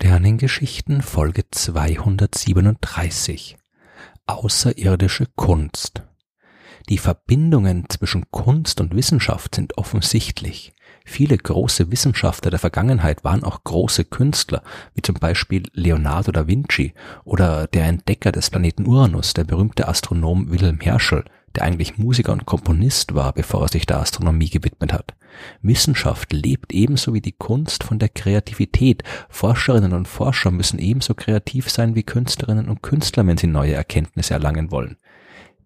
Sternengeschichten Folge 237 Außerirdische Kunst. Die Verbindungen zwischen Kunst und Wissenschaft sind offensichtlich. Viele große Wissenschaftler der Vergangenheit waren auch große Künstler, wie zum Beispiel Leonardo da Vinci oder der Entdecker des Planeten Uranus, der berühmte Astronom Wilhelm Herschel, der eigentlich Musiker und Komponist war, bevor er sich der Astronomie gewidmet hat. Wissenschaft lebt ebenso wie die Kunst von der Kreativität. Forscherinnen und Forscher müssen ebenso kreativ sein wie Künstlerinnen und Künstler, wenn sie neue Erkenntnisse erlangen wollen.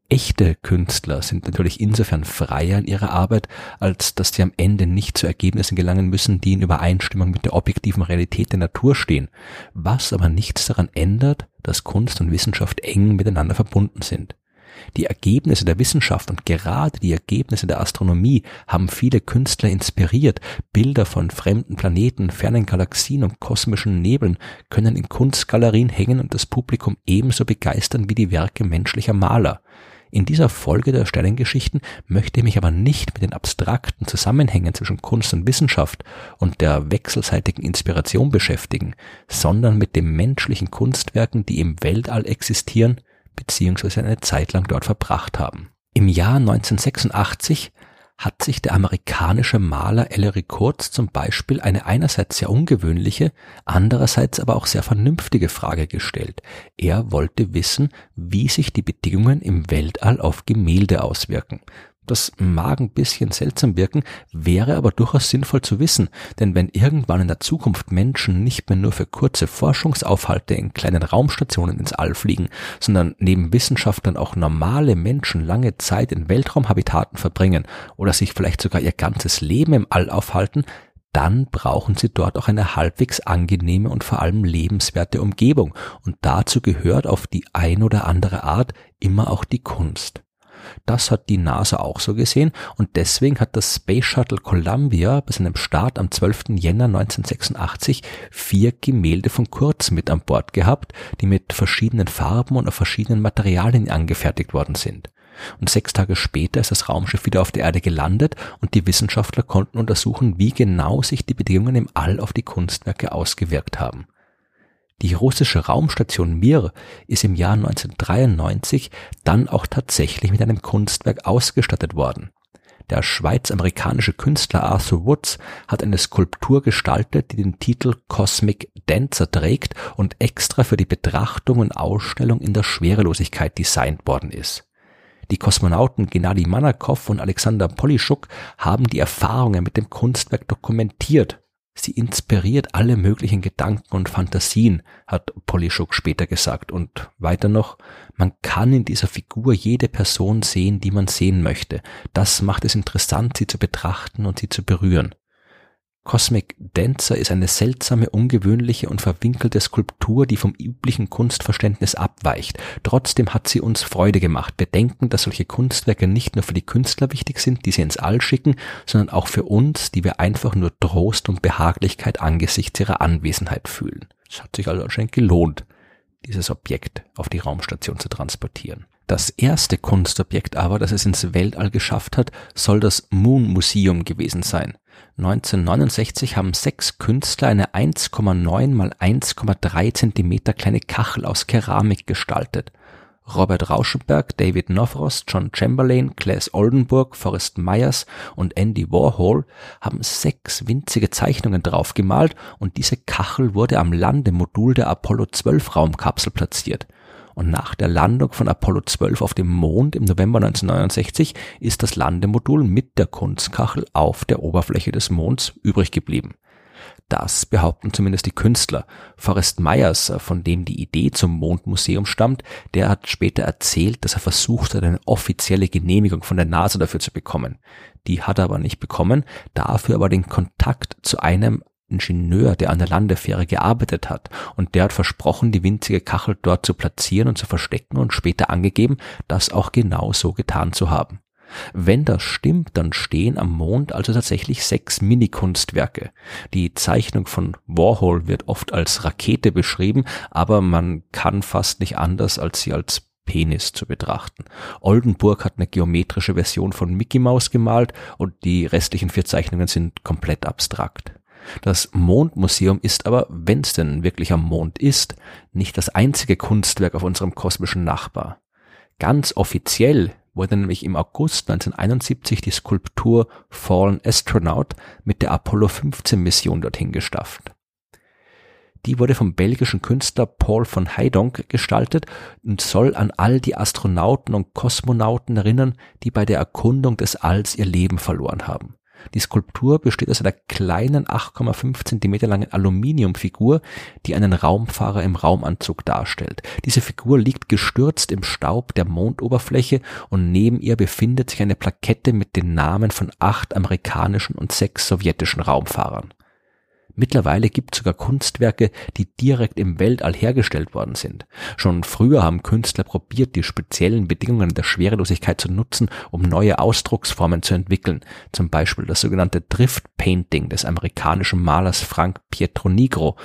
Echte Künstler sind natürlich insofern freier in ihrer Arbeit, als dass sie am Ende nicht zu Ergebnissen gelangen müssen, die in Übereinstimmung mit der objektiven Realität der Natur stehen, was aber nichts daran ändert, dass Kunst und Wissenschaft eng miteinander verbunden sind. Die Ergebnisse der Wissenschaft und gerade die Ergebnisse der Astronomie haben viele Künstler inspiriert. Bilder von fremden Planeten, fernen Galaxien und kosmischen Nebeln können in Kunstgalerien hängen und das Publikum ebenso begeistern wie die Werke menschlicher Maler. In dieser Folge der Sternengeschichten möchte ich mich aber nicht mit den abstrakten Zusammenhängen zwischen Kunst und Wissenschaft und der wechselseitigen Inspiration beschäftigen, sondern mit den menschlichen Kunstwerken, die im Weltall existieren beziehungsweise eine Zeit lang dort verbracht haben. Im Jahr 1986 hat sich der amerikanische Maler Ellery Kurz zum Beispiel eine einerseits sehr ungewöhnliche, andererseits aber auch sehr vernünftige Frage gestellt. Er wollte wissen, wie sich die Bedingungen im Weltall auf Gemälde auswirken. Das mag ein bisschen seltsam wirken, wäre aber durchaus sinnvoll zu wissen, denn wenn irgendwann in der Zukunft Menschen nicht mehr nur für kurze Forschungsaufhalte in kleinen Raumstationen ins All fliegen, sondern neben Wissenschaftlern auch normale Menschen lange Zeit in Weltraumhabitaten verbringen oder sich vielleicht sogar ihr ganzes Leben im All aufhalten, dann brauchen sie dort auch eine halbwegs angenehme und vor allem lebenswerte Umgebung, und dazu gehört auf die ein oder andere Art immer auch die Kunst. Das hat die NASA auch so gesehen und deswegen hat das Space Shuttle Columbia bei seinem Start am 12. Jänner 1986 vier Gemälde von Kurz mit an Bord gehabt, die mit verschiedenen Farben und auf verschiedenen Materialien angefertigt worden sind. Und sechs Tage später ist das Raumschiff wieder auf der Erde gelandet und die Wissenschaftler konnten untersuchen, wie genau sich die Bedingungen im All auf die Kunstwerke ausgewirkt haben. Die russische Raumstation Mir ist im Jahr 1993 dann auch tatsächlich mit einem Kunstwerk ausgestattet worden. Der schweiz-amerikanische Künstler Arthur Woods hat eine Skulptur gestaltet, die den Titel Cosmic Dancer trägt und extra für die Betrachtung und Ausstellung in der Schwerelosigkeit designt worden ist. Die Kosmonauten Gennady Manakow und Alexander Polischuk haben die Erfahrungen mit dem Kunstwerk dokumentiert Sie inspiriert alle möglichen Gedanken und Fantasien, hat Polischuk später gesagt. Und weiter noch, man kann in dieser Figur jede Person sehen, die man sehen möchte. Das macht es interessant, sie zu betrachten und sie zu berühren. Cosmic Dancer ist eine seltsame, ungewöhnliche und verwinkelte Skulptur, die vom üblichen Kunstverständnis abweicht. Trotzdem hat sie uns Freude gemacht. Wir denken, dass solche Kunstwerke nicht nur für die Künstler wichtig sind, die sie ins All schicken, sondern auch für uns, die wir einfach nur Trost und Behaglichkeit angesichts ihrer Anwesenheit fühlen. Es hat sich also anscheinend gelohnt, dieses Objekt auf die Raumstation zu transportieren. Das erste Kunstobjekt aber, das es ins Weltall geschafft hat, soll das Moon Museum gewesen sein. 1969 haben sechs Künstler eine 1,9 mal 1,3 Zentimeter kleine Kachel aus Keramik gestaltet. Robert Rauschenberg, David Novros, John Chamberlain, Claes Oldenburg, Forrest Myers und Andy Warhol haben sechs winzige Zeichnungen draufgemalt und diese Kachel wurde am Landemodul der Apollo 12 Raumkapsel platziert. Und nach der Landung von Apollo 12 auf dem Mond im November 1969 ist das Landemodul mit der Kunstkachel auf der Oberfläche des Monds übrig geblieben. Das behaupten zumindest die Künstler. Forrest Myers, von dem die Idee zum Mondmuseum stammt, der hat später erzählt, dass er versucht hat, eine offizielle Genehmigung von der NASA dafür zu bekommen. Die hat er aber nicht bekommen, dafür aber den Kontakt zu einem Ingenieur, der an der Landefähre gearbeitet hat, und der hat versprochen, die winzige Kachel dort zu platzieren und zu verstecken und später angegeben, das auch genau so getan zu haben. Wenn das stimmt, dann stehen am Mond also tatsächlich sechs Mini-Kunstwerke. Die Zeichnung von Warhol wird oft als Rakete beschrieben, aber man kann fast nicht anders, als sie als Penis zu betrachten. Oldenburg hat eine geometrische Version von Mickey Mouse gemalt und die restlichen vier Zeichnungen sind komplett abstrakt. Das Mondmuseum ist aber, wenn es denn wirklich am Mond ist, nicht das einzige Kunstwerk auf unserem kosmischen Nachbar. Ganz offiziell wurde nämlich im August 1971 die Skulptur Fallen Astronaut mit der Apollo 15 Mission dorthin gestafft. Die wurde vom belgischen Künstler Paul von Heidonk gestaltet und soll an all die Astronauten und Kosmonauten erinnern, die bei der Erkundung des Alls ihr Leben verloren haben. Die Skulptur besteht aus einer kleinen 8,5 Zentimeter langen Aluminiumfigur, die einen Raumfahrer im Raumanzug darstellt. Diese Figur liegt gestürzt im Staub der Mondoberfläche und neben ihr befindet sich eine Plakette mit den Namen von acht amerikanischen und sechs sowjetischen Raumfahrern. Mittlerweile gibt es sogar Kunstwerke, die direkt im Weltall hergestellt worden sind. Schon früher haben Künstler probiert, die speziellen Bedingungen der Schwerelosigkeit zu nutzen, um neue Ausdrucksformen zu entwickeln. Zum Beispiel das sogenannte Drift Painting des amerikanischen Malers Frank Pietronigro,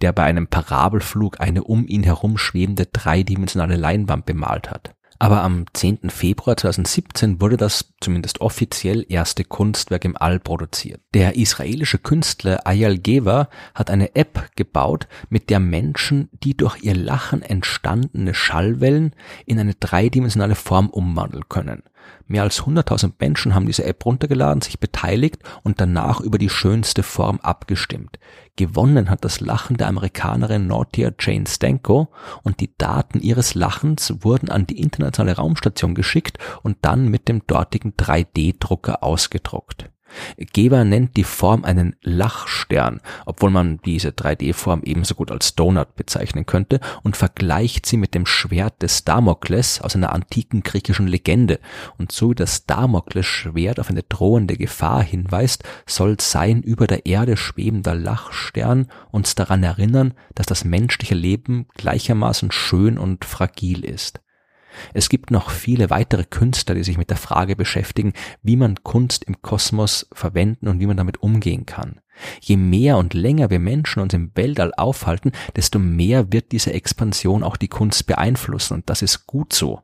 der bei einem Parabelflug eine um ihn herum schwebende dreidimensionale Leinwand bemalt hat. Aber am 10. Februar 2017 wurde das zumindest offiziell erste Kunstwerk im All produziert. Der israelische Künstler Ayal Geva hat eine App gebaut, mit der Menschen die durch ihr Lachen entstandene Schallwellen in eine dreidimensionale Form umwandeln können. Mehr als 100.000 Menschen haben diese App runtergeladen, sich beteiligt und danach über die schönste Form abgestimmt. Gewonnen hat das Lachen der Amerikanerin Nortia Jane Stanko und die Daten ihres Lachens wurden an die internationale Raumstation geschickt und dann mit dem dortigen 3D-Drucker ausgedruckt. Geber nennt die Form einen Lachstern, obwohl man diese 3D-Form ebenso gut als Donut bezeichnen könnte und vergleicht sie mit dem Schwert des Damokles aus einer antiken griechischen Legende. Und so das Damokles-Schwert auf eine drohende Gefahr hinweist, soll sein über der Erde schwebender Lachstern uns daran erinnern, dass das menschliche Leben gleichermaßen schön und fragil ist. Es gibt noch viele weitere Künstler, die sich mit der Frage beschäftigen, wie man Kunst im Kosmos verwenden und wie man damit umgehen kann. Je mehr und länger wir Menschen uns im Weltall aufhalten, desto mehr wird diese Expansion auch die Kunst beeinflussen und das ist gut so.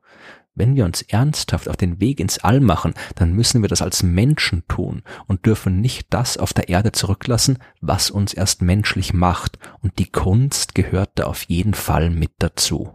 Wenn wir uns ernsthaft auf den Weg ins All machen, dann müssen wir das als Menschen tun und dürfen nicht das auf der Erde zurücklassen, was uns erst menschlich macht, und die Kunst gehört da auf jeden Fall mit dazu.